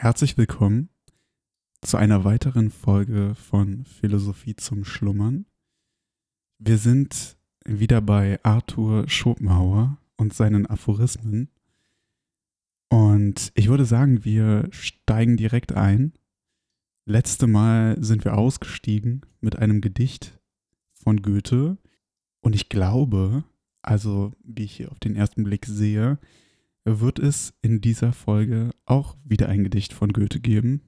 Herzlich willkommen zu einer weiteren Folge von Philosophie zum Schlummern. Wir sind wieder bei Arthur Schopenhauer und seinen Aphorismen. Und ich würde sagen, wir steigen direkt ein. Letzte Mal sind wir ausgestiegen mit einem Gedicht von Goethe. Und ich glaube, also wie ich hier auf den ersten Blick sehe, wird es in dieser Folge auch wieder ein Gedicht von Goethe geben.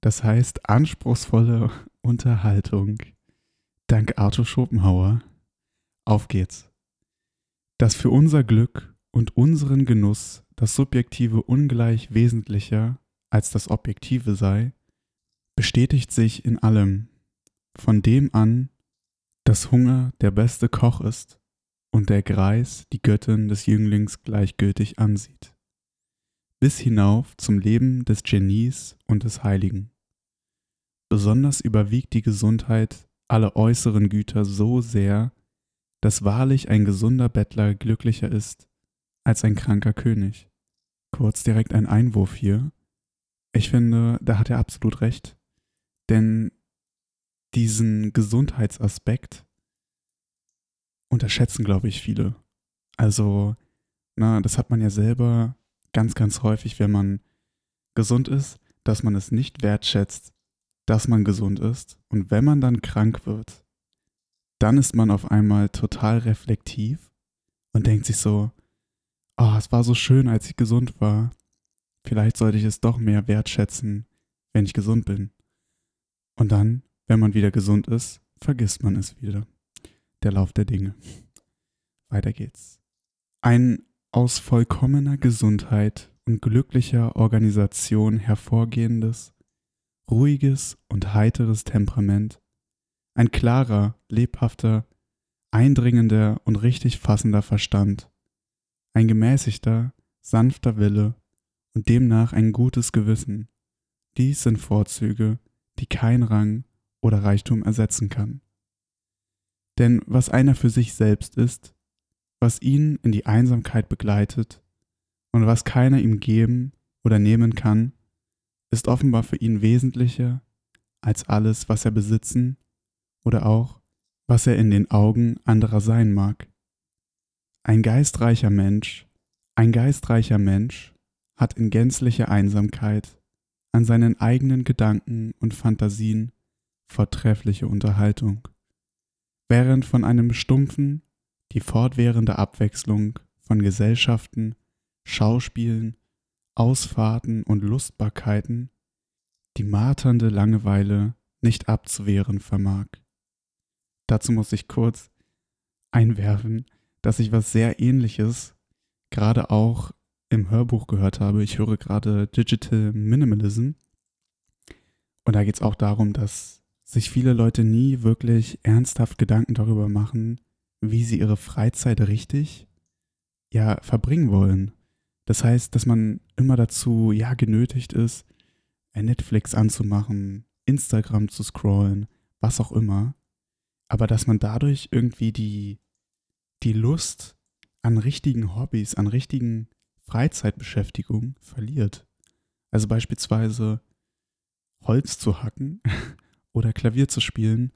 Das heißt anspruchsvolle Unterhaltung. Dank Arthur Schopenhauer. Auf geht's. Dass für unser Glück und unseren Genuss das Subjektive ungleich wesentlicher als das Objektive sei, bestätigt sich in allem, von dem an, dass Hunger der beste Koch ist und der Greis die Göttin des Jünglings gleichgültig ansieht, bis hinauf zum Leben des Genies und des Heiligen. Besonders überwiegt die Gesundheit alle äußeren Güter so sehr, dass wahrlich ein gesunder Bettler glücklicher ist als ein kranker König. Kurz direkt ein Einwurf hier. Ich finde, da hat er absolut recht. Denn diesen Gesundheitsaspekt unterschätzen, glaube ich, viele. Also, na, das hat man ja selber ganz, ganz häufig, wenn man gesund ist, dass man es nicht wertschätzt, dass man gesund ist. Und wenn man dann krank wird, dann ist man auf einmal total reflektiv und denkt sich so, oh, es war so schön, als ich gesund war. Vielleicht sollte ich es doch mehr wertschätzen, wenn ich gesund bin. Und dann, wenn man wieder gesund ist, vergisst man es wieder der Lauf der Dinge. Weiter geht's. Ein aus vollkommener Gesundheit und glücklicher Organisation hervorgehendes, ruhiges und heiteres Temperament, ein klarer, lebhafter, eindringender und richtig fassender Verstand, ein gemäßigter, sanfter Wille und demnach ein gutes Gewissen, dies sind Vorzüge, die kein Rang oder Reichtum ersetzen kann. Denn was einer für sich selbst ist, was ihn in die Einsamkeit begleitet und was keiner ihm geben oder nehmen kann, ist offenbar für ihn wesentlicher als alles, was er besitzen oder auch, was er in den Augen anderer sein mag. Ein geistreicher Mensch, ein geistreicher Mensch hat in gänzlicher Einsamkeit an seinen eigenen Gedanken und Fantasien vortreffliche Unterhaltung während von einem stumpfen die fortwährende Abwechslung von Gesellschaften, Schauspielen, Ausfahrten und Lustbarkeiten die marternde Langeweile nicht abzuwehren vermag. Dazu muss ich kurz einwerfen, dass ich was sehr ähnliches gerade auch im Hörbuch gehört habe. Ich höre gerade Digital Minimalism. Und da geht es auch darum, dass sich viele Leute nie wirklich ernsthaft Gedanken darüber machen, wie sie ihre Freizeit richtig ja verbringen wollen. Das heißt, dass man immer dazu ja genötigt ist, Netflix anzumachen, Instagram zu scrollen, was auch immer, aber dass man dadurch irgendwie die die Lust an richtigen Hobbys, an richtigen Freizeitbeschäftigungen verliert. Also beispielsweise Holz zu hacken oder Klavier zu spielen.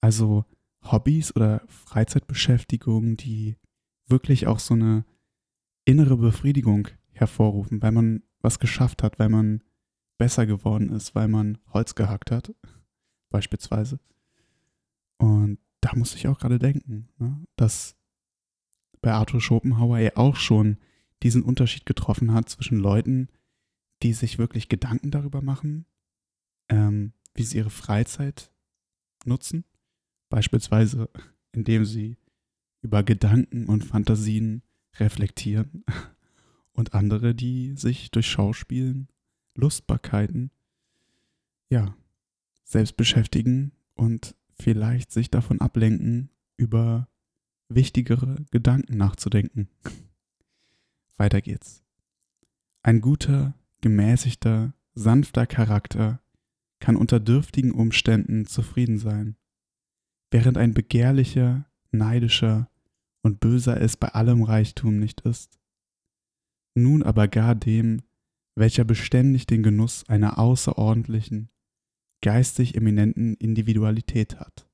Also Hobbys oder Freizeitbeschäftigungen, die wirklich auch so eine innere Befriedigung hervorrufen, weil man was geschafft hat, weil man besser geworden ist, weil man Holz gehackt hat, beispielsweise. Und da muss ich auch gerade denken, ne, dass bei Arthur Schopenhauer er auch schon diesen Unterschied getroffen hat zwischen Leuten, die sich wirklich Gedanken darüber machen, ähm, wie sie ihre Freizeit nutzen. Beispielsweise, indem sie über Gedanken und Fantasien reflektieren. Und andere, die sich durch Schauspielen, Lustbarkeiten, ja, selbst beschäftigen und vielleicht sich davon ablenken, über wichtigere Gedanken nachzudenken. Weiter geht's. Ein guter, gemäßigter, sanfter Charakter kann unter dürftigen Umständen zufrieden sein, während ein begehrlicher, neidischer und böser es bei allem Reichtum nicht ist. Nun aber gar dem, welcher beständig den Genuss einer außerordentlichen, geistig eminenten Individualität hat,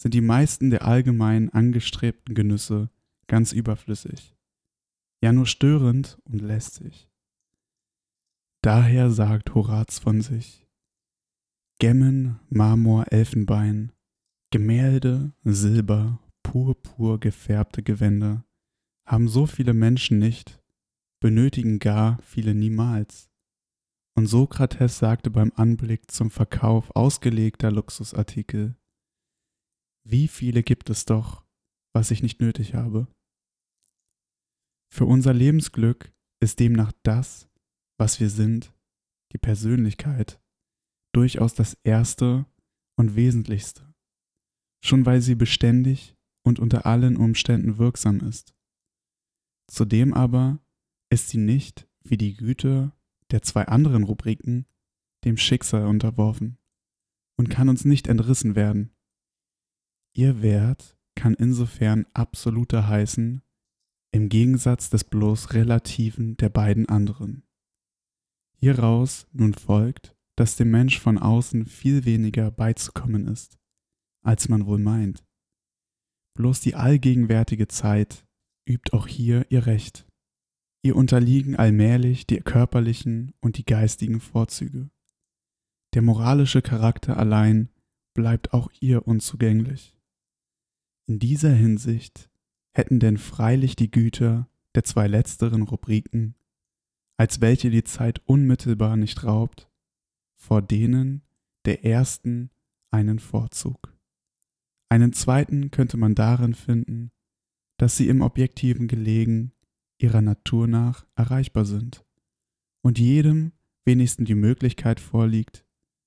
sind die meisten der allgemein angestrebten Genüsse ganz überflüssig, ja nur störend und lästig. Daher sagt Horaz von sich, Gemmen, Marmor, Elfenbein, Gemälde, Silber, purpur gefärbte Gewänder haben so viele Menschen nicht, benötigen gar viele niemals. Und Sokrates sagte beim Anblick zum Verkauf ausgelegter Luxusartikel, wie viele gibt es doch, was ich nicht nötig habe? Für unser Lebensglück ist demnach das, was wir sind, die Persönlichkeit, durchaus das Erste und Wesentlichste, schon weil sie beständig und unter allen Umständen wirksam ist. Zudem aber ist sie nicht, wie die Güte der zwei anderen Rubriken, dem Schicksal unterworfen und kann uns nicht entrissen werden. Ihr Wert kann insofern absoluter heißen, im Gegensatz des bloß relativen der beiden anderen. Hieraus nun folgt, dass dem Mensch von außen viel weniger beizukommen ist, als man wohl meint. Bloß die allgegenwärtige Zeit übt auch hier ihr Recht. Ihr unterliegen allmählich die körperlichen und die geistigen Vorzüge. Der moralische Charakter allein bleibt auch ihr unzugänglich. In dieser Hinsicht hätten denn freilich die Güter der zwei letzteren Rubriken, als welche die Zeit unmittelbar nicht raubt, vor denen der ersten einen Vorzug. Einen zweiten könnte man darin finden, dass sie im Objektiven gelegen ihrer Natur nach erreichbar sind und jedem wenigstens die Möglichkeit vorliegt,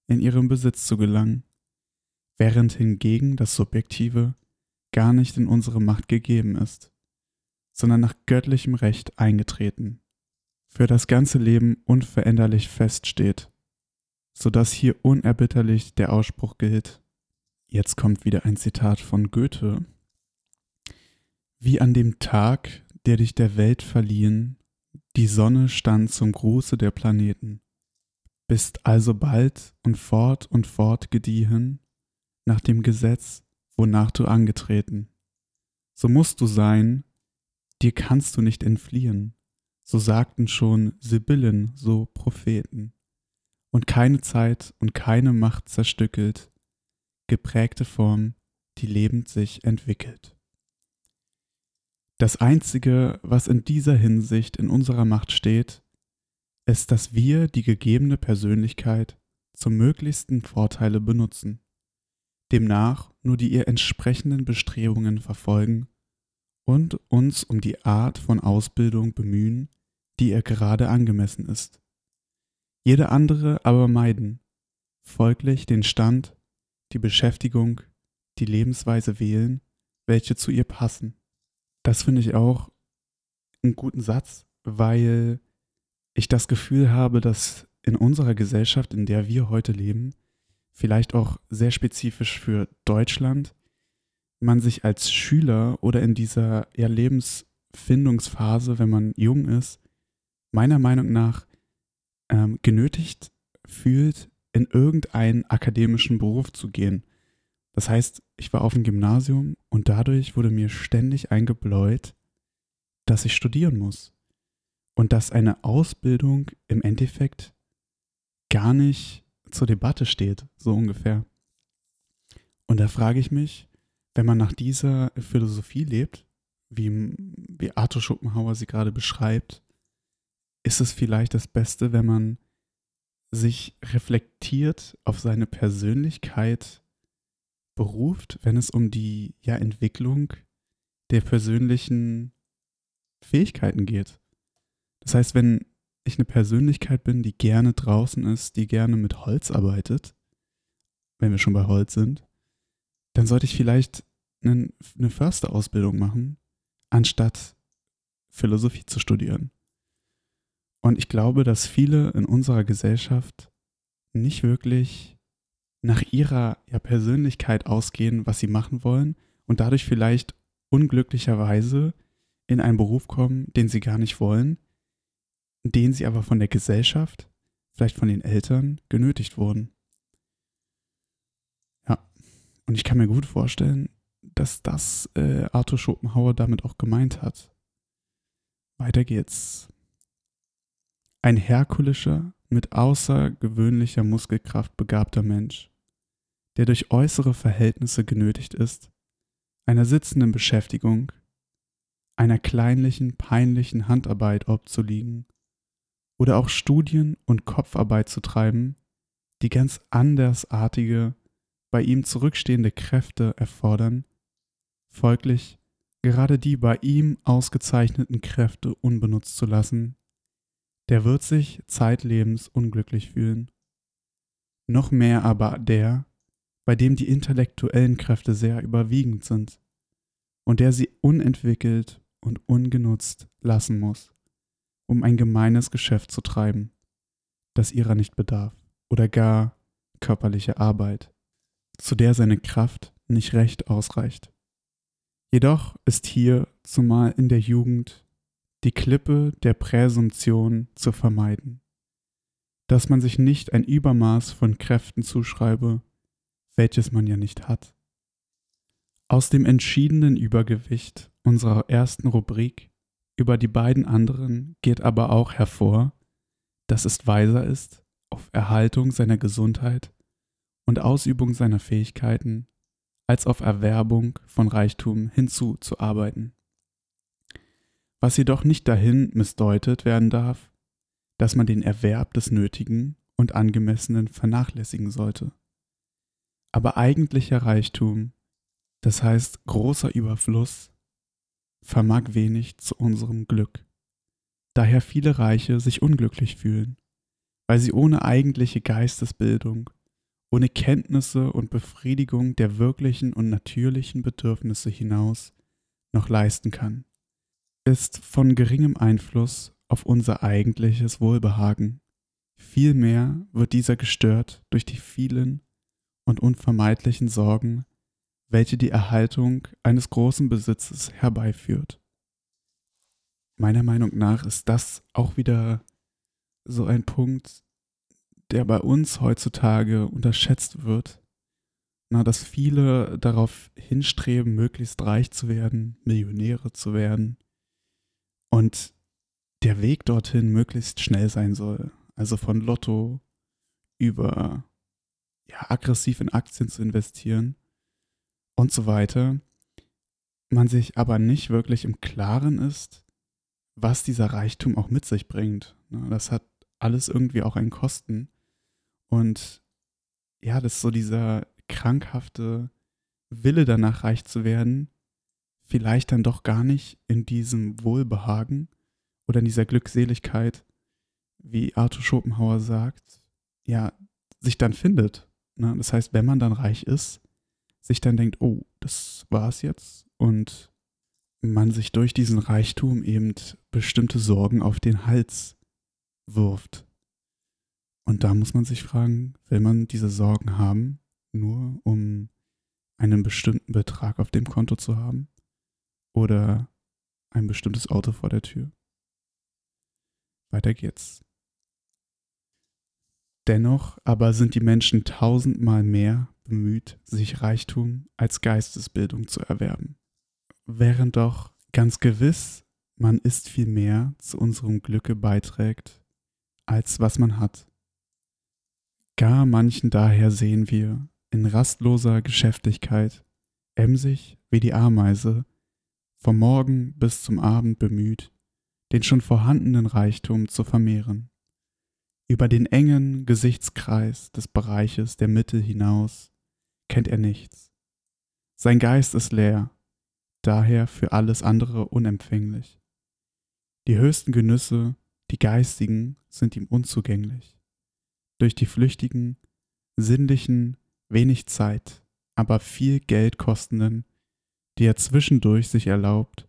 in ihren Besitz zu gelangen, während hingegen das Subjektive gar nicht in unsere Macht gegeben ist, sondern nach göttlichem Recht eingetreten, für das ganze Leben unveränderlich feststeht, so dass hier unerbitterlich der Ausspruch gilt. Jetzt kommt wieder ein Zitat von Goethe. Wie an dem Tag, der dich der Welt verliehen, die Sonne stand zum Gruße der Planeten, bist also bald und fort und fort gediehen, nach dem Gesetz, wonach du angetreten. So musst du sein, dir kannst du nicht entfliehen, so sagten schon Sibyllen, so Propheten. Und keine Zeit und keine Macht zerstückelt, geprägte Form, die lebend sich entwickelt. Das Einzige, was in dieser Hinsicht in unserer Macht steht, ist, dass wir die gegebene Persönlichkeit zum möglichsten Vorteile benutzen, demnach nur die ihr entsprechenden Bestrebungen verfolgen und uns um die Art von Ausbildung bemühen, die ihr gerade angemessen ist. Jede andere aber meiden, folglich den Stand, die Beschäftigung, die Lebensweise wählen, welche zu ihr passen. Das finde ich auch einen guten Satz, weil ich das Gefühl habe, dass in unserer Gesellschaft, in der wir heute leben, vielleicht auch sehr spezifisch für Deutschland, man sich als Schüler oder in dieser ja, Lebensfindungsphase, wenn man jung ist, meiner Meinung nach ähm, genötigt fühlt, in irgendeinen akademischen Beruf zu gehen. Das heißt, ich war auf dem Gymnasium und dadurch wurde mir ständig eingebläut, dass ich studieren muss. Und dass eine Ausbildung im Endeffekt gar nicht zur Debatte steht, so ungefähr. Und da frage ich mich, wenn man nach dieser Philosophie lebt, wie, wie Arthur Schopenhauer sie gerade beschreibt, ist es vielleicht das Beste, wenn man sich reflektiert auf seine Persönlichkeit beruft, wenn es um die ja, Entwicklung der persönlichen Fähigkeiten geht. Das heißt, wenn ich eine Persönlichkeit bin, die gerne draußen ist, die gerne mit Holz arbeitet, wenn wir schon bei Holz sind, dann sollte ich vielleicht eine, eine Försterausbildung machen, anstatt Philosophie zu studieren. Und ich glaube, dass viele in unserer Gesellschaft nicht wirklich nach ihrer ja, Persönlichkeit ausgehen, was sie machen wollen und dadurch vielleicht unglücklicherweise in einen Beruf kommen, den sie gar nicht wollen, denen sie aber von der Gesellschaft, vielleicht von den Eltern, genötigt wurden. Ja, und ich kann mir gut vorstellen, dass das äh, Arthur Schopenhauer damit auch gemeint hat. Weiter geht's. Ein herkulischer, mit außergewöhnlicher Muskelkraft begabter Mensch, der durch äußere Verhältnisse genötigt ist, einer sitzenden Beschäftigung, einer kleinlichen, peinlichen Handarbeit obzuliegen oder auch Studien und Kopfarbeit zu treiben, die ganz andersartige, bei ihm zurückstehende Kräfte erfordern, folglich gerade die bei ihm ausgezeichneten Kräfte unbenutzt zu lassen, der wird sich zeitlebens unglücklich fühlen. Noch mehr aber der, bei dem die intellektuellen Kräfte sehr überwiegend sind und der sie unentwickelt und ungenutzt lassen muss, um ein gemeines Geschäft zu treiben, das ihrer nicht bedarf oder gar körperliche Arbeit, zu der seine Kraft nicht recht ausreicht. Jedoch ist hier, zumal in der Jugend, die Klippe der Präsumption zu vermeiden, dass man sich nicht ein Übermaß von Kräften zuschreibe, welches man ja nicht hat. Aus dem entschiedenen Übergewicht unserer ersten Rubrik über die beiden anderen geht aber auch hervor, dass es weiser ist, auf Erhaltung seiner Gesundheit und Ausübung seiner Fähigkeiten als auf Erwerbung von Reichtum hinzuzuarbeiten was jedoch nicht dahin missdeutet werden darf, dass man den Erwerb des Nötigen und Angemessenen vernachlässigen sollte. Aber eigentlicher Reichtum, das heißt großer Überfluss, vermag wenig zu unserem Glück. Daher viele Reiche sich unglücklich fühlen, weil sie ohne eigentliche Geistesbildung, ohne Kenntnisse und Befriedigung der wirklichen und natürlichen Bedürfnisse hinaus noch leisten kann ist von geringem Einfluss auf unser eigentliches Wohlbehagen. Vielmehr wird dieser gestört durch die vielen und unvermeidlichen Sorgen, welche die Erhaltung eines großen Besitzes herbeiführt. Meiner Meinung nach ist das auch wieder so ein Punkt, der bei uns heutzutage unterschätzt wird. Na, dass viele darauf hinstreben, möglichst reich zu werden, Millionäre zu werden und der Weg dorthin möglichst schnell sein soll. Also von Lotto über ja, aggressiv in Aktien zu investieren und so weiter. Man sich aber nicht wirklich im Klaren ist, was dieser Reichtum auch mit sich bringt. Das hat alles irgendwie auch einen Kosten. Und ja, das ist so dieser krankhafte Wille danach reich zu werden, vielleicht dann doch gar nicht in diesem Wohlbehagen oder in dieser Glückseligkeit, wie Arthur Schopenhauer sagt, ja, sich dann findet. Ne? Das heißt, wenn man dann reich ist, sich dann denkt, oh, das war's jetzt und man sich durch diesen Reichtum eben bestimmte Sorgen auf den Hals wirft. Und da muss man sich fragen, will man diese Sorgen haben, nur um einen bestimmten Betrag auf dem Konto zu haben? Oder ein bestimmtes Auto vor der Tür. Weiter geht's. Dennoch aber sind die Menschen tausendmal mehr bemüht, sich Reichtum als Geistesbildung zu erwerben. Während doch ganz gewiss man ist viel mehr zu unserem Glücke beiträgt, als was man hat. Gar manchen daher sehen wir in rastloser Geschäftigkeit, emsig wie die Ameise, vom Morgen bis zum Abend bemüht, den schon vorhandenen Reichtum zu vermehren. Über den engen Gesichtskreis des Bereiches der Mitte hinaus kennt er nichts. Sein Geist ist leer, daher für alles andere unempfänglich. Die höchsten Genüsse, die geistigen, sind ihm unzugänglich. Durch die flüchtigen, sinnlichen, wenig Zeit, aber viel Geld kostenden die er zwischendurch sich erlaubt,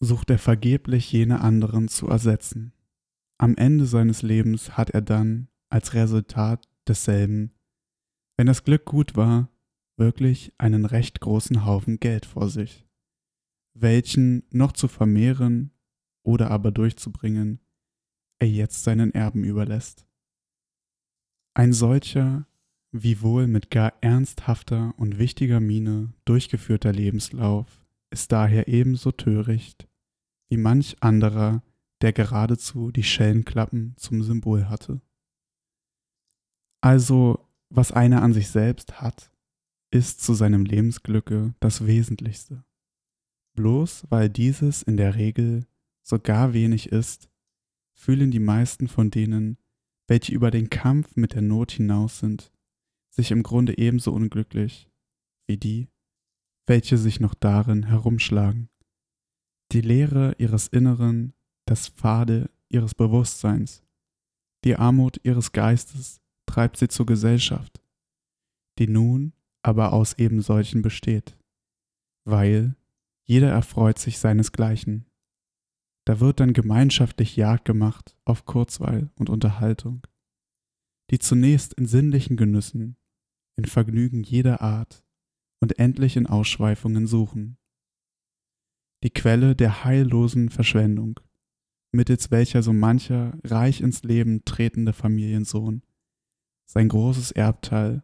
sucht er vergeblich jene anderen zu ersetzen. Am Ende seines Lebens hat er dann als Resultat desselben, wenn das Glück gut war, wirklich einen recht großen Haufen Geld vor sich, welchen noch zu vermehren oder aber durchzubringen, er jetzt seinen Erben überlässt. Ein solcher, wiewohl mit gar ernsthafter und wichtiger Miene durchgeführter Lebenslauf ist daher ebenso töricht wie manch anderer, der geradezu die Schellenklappen zum Symbol hatte. Also, was einer an sich selbst hat, ist zu seinem Lebensglücke das Wesentlichste. Bloß weil dieses in der Regel so gar wenig ist, fühlen die meisten von denen, welche über den Kampf mit der Not hinaus sind, sich im Grunde ebenso unglücklich wie die, welche sich noch darin herumschlagen. Die Leere ihres Inneren, das Pfade ihres Bewusstseins, die Armut ihres Geistes treibt sie zur Gesellschaft, die nun aber aus eben solchen besteht, weil jeder erfreut sich seinesgleichen. Da wird dann gemeinschaftlich Jagd gemacht auf Kurzweil und Unterhaltung, die zunächst in sinnlichen Genüssen, in Vergnügen jeder Art und endlich in Ausschweifungen suchen. Die Quelle der heillosen Verschwendung, mittels welcher so mancher reich ins Leben tretende Familiensohn sein großes Erbteil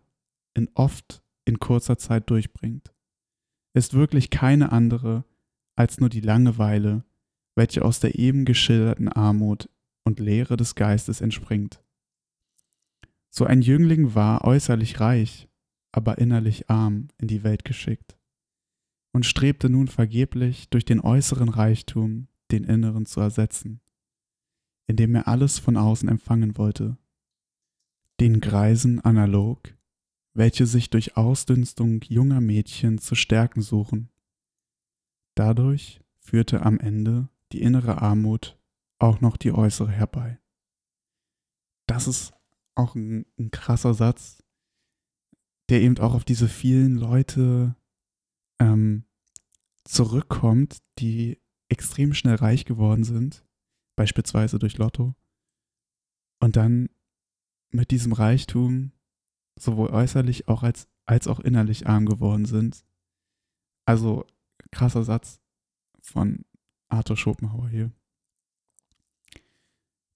in oft in kurzer Zeit durchbringt, ist wirklich keine andere als nur die Langeweile, welche aus der eben geschilderten Armut und Leere des Geistes entspringt. So ein Jüngling war äußerlich reich, aber innerlich arm in die Welt geschickt und strebte nun vergeblich durch den äußeren Reichtum den inneren zu ersetzen, indem er alles von außen empfangen wollte. Den Greisen analog, welche sich durch Ausdünstung junger Mädchen zu stärken suchen. Dadurch führte am Ende die innere Armut auch noch die äußere herbei. Das ist auch ein, ein krasser Satz, der eben auch auf diese vielen Leute ähm, zurückkommt, die extrem schnell reich geworden sind, beispielsweise durch Lotto, und dann mit diesem Reichtum sowohl äußerlich auch als, als auch innerlich arm geworden sind. Also krasser Satz von Arthur Schopenhauer hier.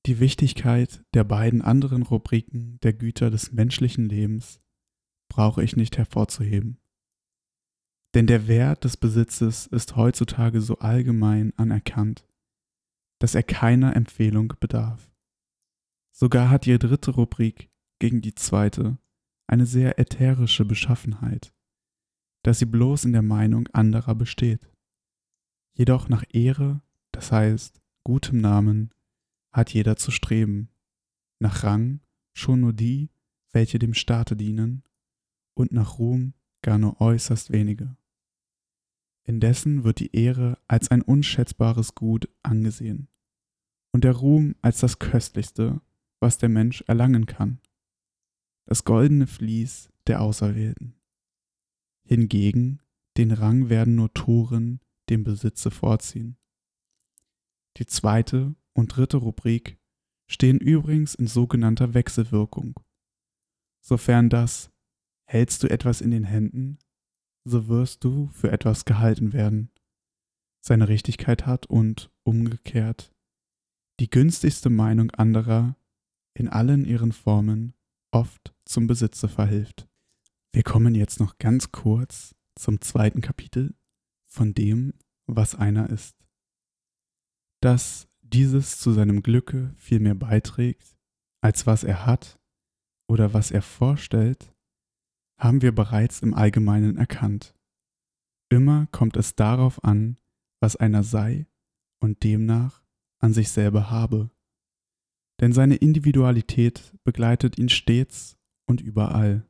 Die Wichtigkeit der beiden anderen Rubriken der Güter des menschlichen Lebens brauche ich nicht hervorzuheben. Denn der Wert des Besitzes ist heutzutage so allgemein anerkannt, dass er keiner Empfehlung bedarf. Sogar hat die dritte Rubrik gegen die zweite eine sehr ätherische Beschaffenheit, dass sie bloß in der Meinung anderer besteht. Jedoch nach Ehre, das heißt gutem Namen, hat jeder zu streben, nach Rang schon nur die, welche dem Staate dienen, und nach Ruhm gar nur äußerst wenige. Indessen wird die Ehre als ein unschätzbares Gut angesehen und der Ruhm als das Köstlichste, was der Mensch erlangen kann. Das goldene Vlies der Auserwählten. Hingegen den Rang werden nur Toren dem Besitze vorziehen. Die zweite und dritte Rubrik stehen übrigens in sogenannter Wechselwirkung. Sofern das hältst du etwas in den Händen, so wirst du für etwas gehalten werden, seine Richtigkeit hat und umgekehrt die günstigste Meinung anderer in allen ihren Formen oft zum Besitze verhilft. Wir kommen jetzt noch ganz kurz zum zweiten Kapitel von dem, was einer ist. Dass dieses zu seinem Glücke viel mehr beiträgt, als was er hat oder was er vorstellt, haben wir bereits im Allgemeinen erkannt. Immer kommt es darauf an, was einer sei und demnach an sich selber habe. Denn seine Individualität begleitet ihn stets und überall.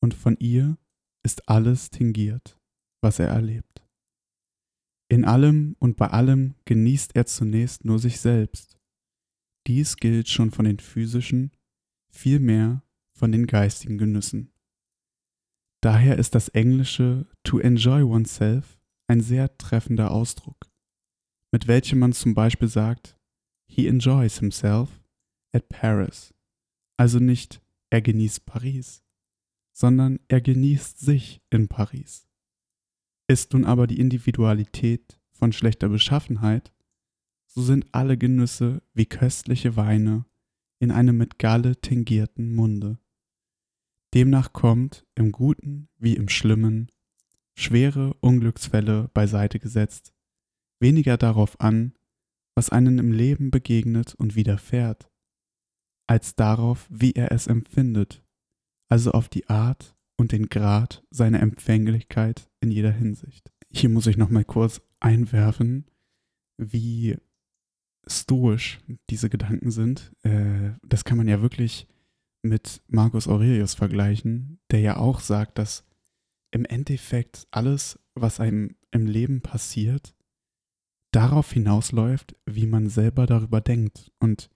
Und von ihr ist alles tingiert, was er erlebt. In allem und bei allem genießt er zunächst nur sich selbst. Dies gilt schon von den physischen, vielmehr von den geistigen Genüssen. Daher ist das englische to enjoy oneself ein sehr treffender Ausdruck, mit welchem man zum Beispiel sagt, he enjoys himself at Paris, also nicht er genießt Paris, sondern er genießt sich in Paris. Ist nun aber die Individualität von schlechter Beschaffenheit, so sind alle Genüsse wie köstliche Weine in einem mit Galle tingierten Munde. Demnach kommt, im Guten wie im Schlimmen, schwere Unglücksfälle beiseite gesetzt, weniger darauf an, was einen im Leben begegnet und widerfährt, als darauf, wie er es empfindet, also auf die Art und den Grad seiner Empfänglichkeit in jeder Hinsicht. Hier muss ich nochmal kurz einwerfen, wie stoisch diese Gedanken sind. Äh, das kann man ja wirklich mit Marcus Aurelius vergleichen, der ja auch sagt, dass im Endeffekt alles, was einem im Leben passiert, darauf hinausläuft, wie man selber darüber denkt und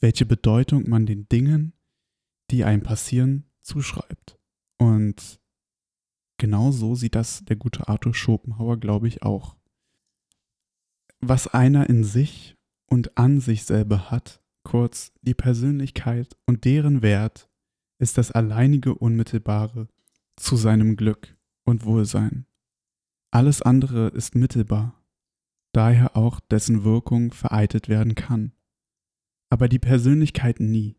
welche Bedeutung man den Dingen, die einem passieren, zuschreibt. Und genau so sieht das der gute Arthur Schopenhauer, glaube ich, auch. Was einer in sich und an sich selber hat, kurz die Persönlichkeit und deren Wert, ist das alleinige Unmittelbare zu seinem Glück und Wohlsein. Alles andere ist mittelbar, daher auch dessen Wirkung vereitet werden kann. Aber die Persönlichkeit nie.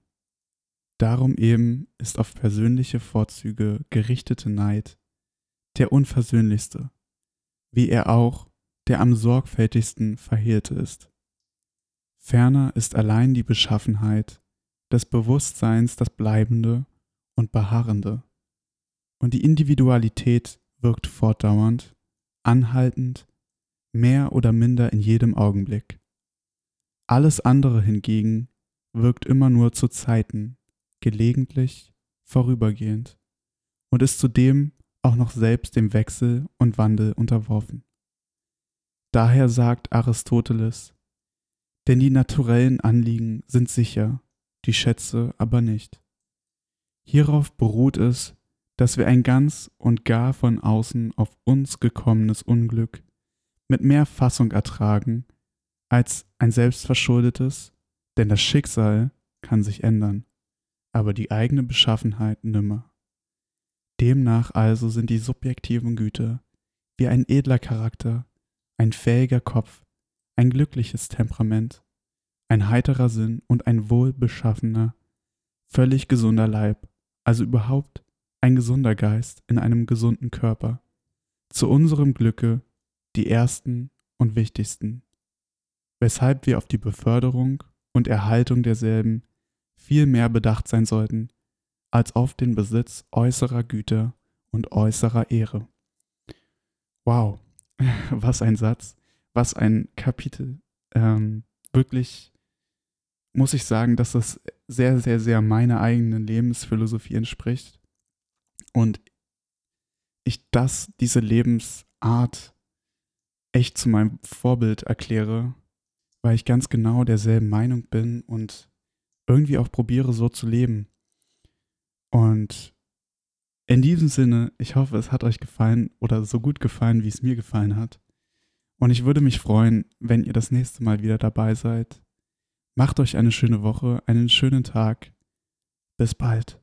Darum eben ist auf persönliche Vorzüge gerichtete Neid der unversöhnlichste, wie er auch der am sorgfältigsten verhehlte ist. Ferner ist allein die Beschaffenheit des Bewusstseins das Bleibende und Beharrende, und die Individualität wirkt fortdauernd, anhaltend, mehr oder minder in jedem Augenblick. Alles andere hingegen wirkt immer nur zu Zeiten, gelegentlich, vorübergehend und ist zudem auch noch selbst dem Wechsel und Wandel unterworfen. Daher sagt Aristoteles, denn die naturellen Anliegen sind sicher, die Schätze aber nicht. Hierauf beruht es, dass wir ein ganz und gar von außen auf uns gekommenes Unglück mit mehr Fassung ertragen als ein selbstverschuldetes, denn das Schicksal kann sich ändern, aber die eigene Beschaffenheit nimmer. Demnach also sind die subjektiven Güter wie ein edler Charakter, ein fähiger Kopf, ein glückliches Temperament, ein heiterer Sinn und ein wohlbeschaffener, völlig gesunder Leib, also überhaupt ein gesunder Geist in einem gesunden Körper, zu unserem Glücke die ersten und wichtigsten, weshalb wir auf die Beförderung und Erhaltung derselben viel mehr bedacht sein sollten, als auf den Besitz äußerer Güter und äußerer Ehre. Wow, was ein Satz, was ein Kapitel. Ähm, wirklich muss ich sagen, dass das sehr, sehr, sehr meiner eigenen Lebensphilosophie entspricht. Und ich das, diese Lebensart echt zu meinem Vorbild erkläre, weil ich ganz genau derselben Meinung bin und irgendwie auch probiere, so zu leben. Und in diesem Sinne, ich hoffe, es hat euch gefallen oder so gut gefallen, wie es mir gefallen hat. Und ich würde mich freuen, wenn ihr das nächste Mal wieder dabei seid. Macht euch eine schöne Woche, einen schönen Tag. Bis bald.